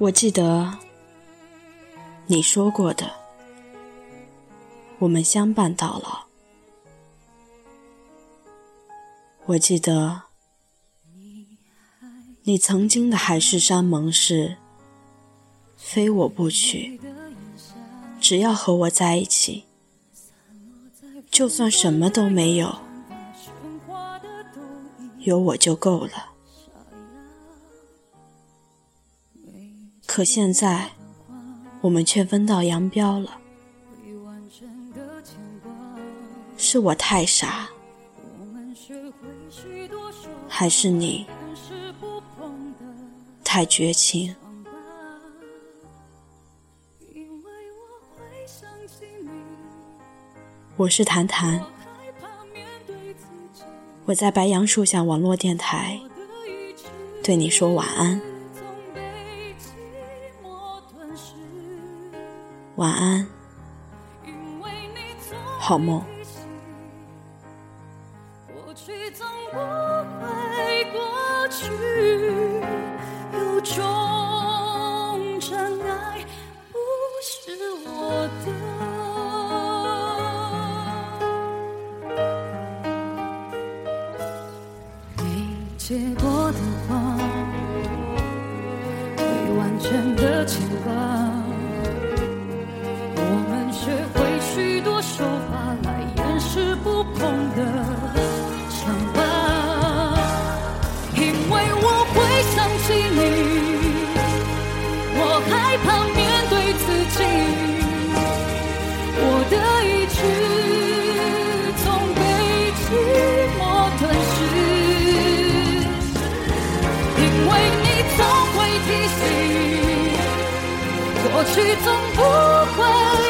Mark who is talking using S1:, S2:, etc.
S1: 我记得你说过的，我们相伴到老。我记得你曾经的海誓山盟是，非我不娶，只要和我在一起，
S2: 就算什么都没有，有
S1: 我就够了。
S2: 可现在，
S1: 我们却分道扬镳了。是我太傻，
S2: 还是你
S1: 太绝情？我是谈谈，我在白杨树下网络电台
S2: 对你说晚安。
S1: 晚安，
S2: 好梦。过去总不会过去，有种真爱不是我的。没结果的话，未完成的牵挂。痛的伤疤，因为我会想起你，我害怕面对自己，我的意志总被寂寞吞噬，因为你总会提醒，过去总不会。